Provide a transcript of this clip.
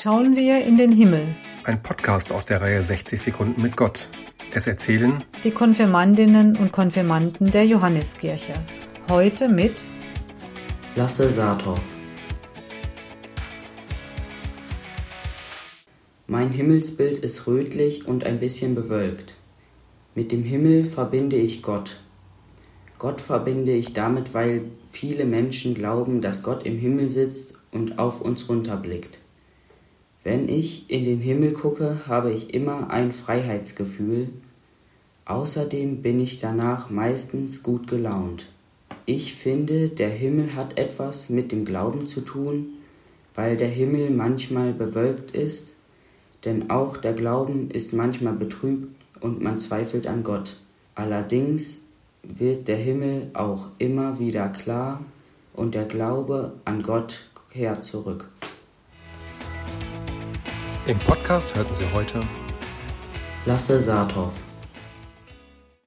schauen wir in den Himmel. Ein Podcast aus der Reihe 60 Sekunden mit Gott. Es erzählen die Konfirmandinnen und Konfirmanden der Johanneskirche. Heute mit Lasse Saathoff. Mein Himmelsbild ist rötlich und ein bisschen bewölkt. Mit dem Himmel verbinde ich Gott. Gott verbinde ich damit, weil viele Menschen glauben, dass Gott im Himmel sitzt und auf uns runterblickt. Wenn ich in den Himmel gucke, habe ich immer ein Freiheitsgefühl. Außerdem bin ich danach meistens gut gelaunt. Ich finde, der Himmel hat etwas mit dem Glauben zu tun, weil der Himmel manchmal bewölkt ist, denn auch der Glauben ist manchmal betrübt und man zweifelt an Gott. Allerdings wird der Himmel auch immer wieder klar und der Glaube an Gott kehrt zurück. Im Podcast hörten Sie heute Lasse Saathoff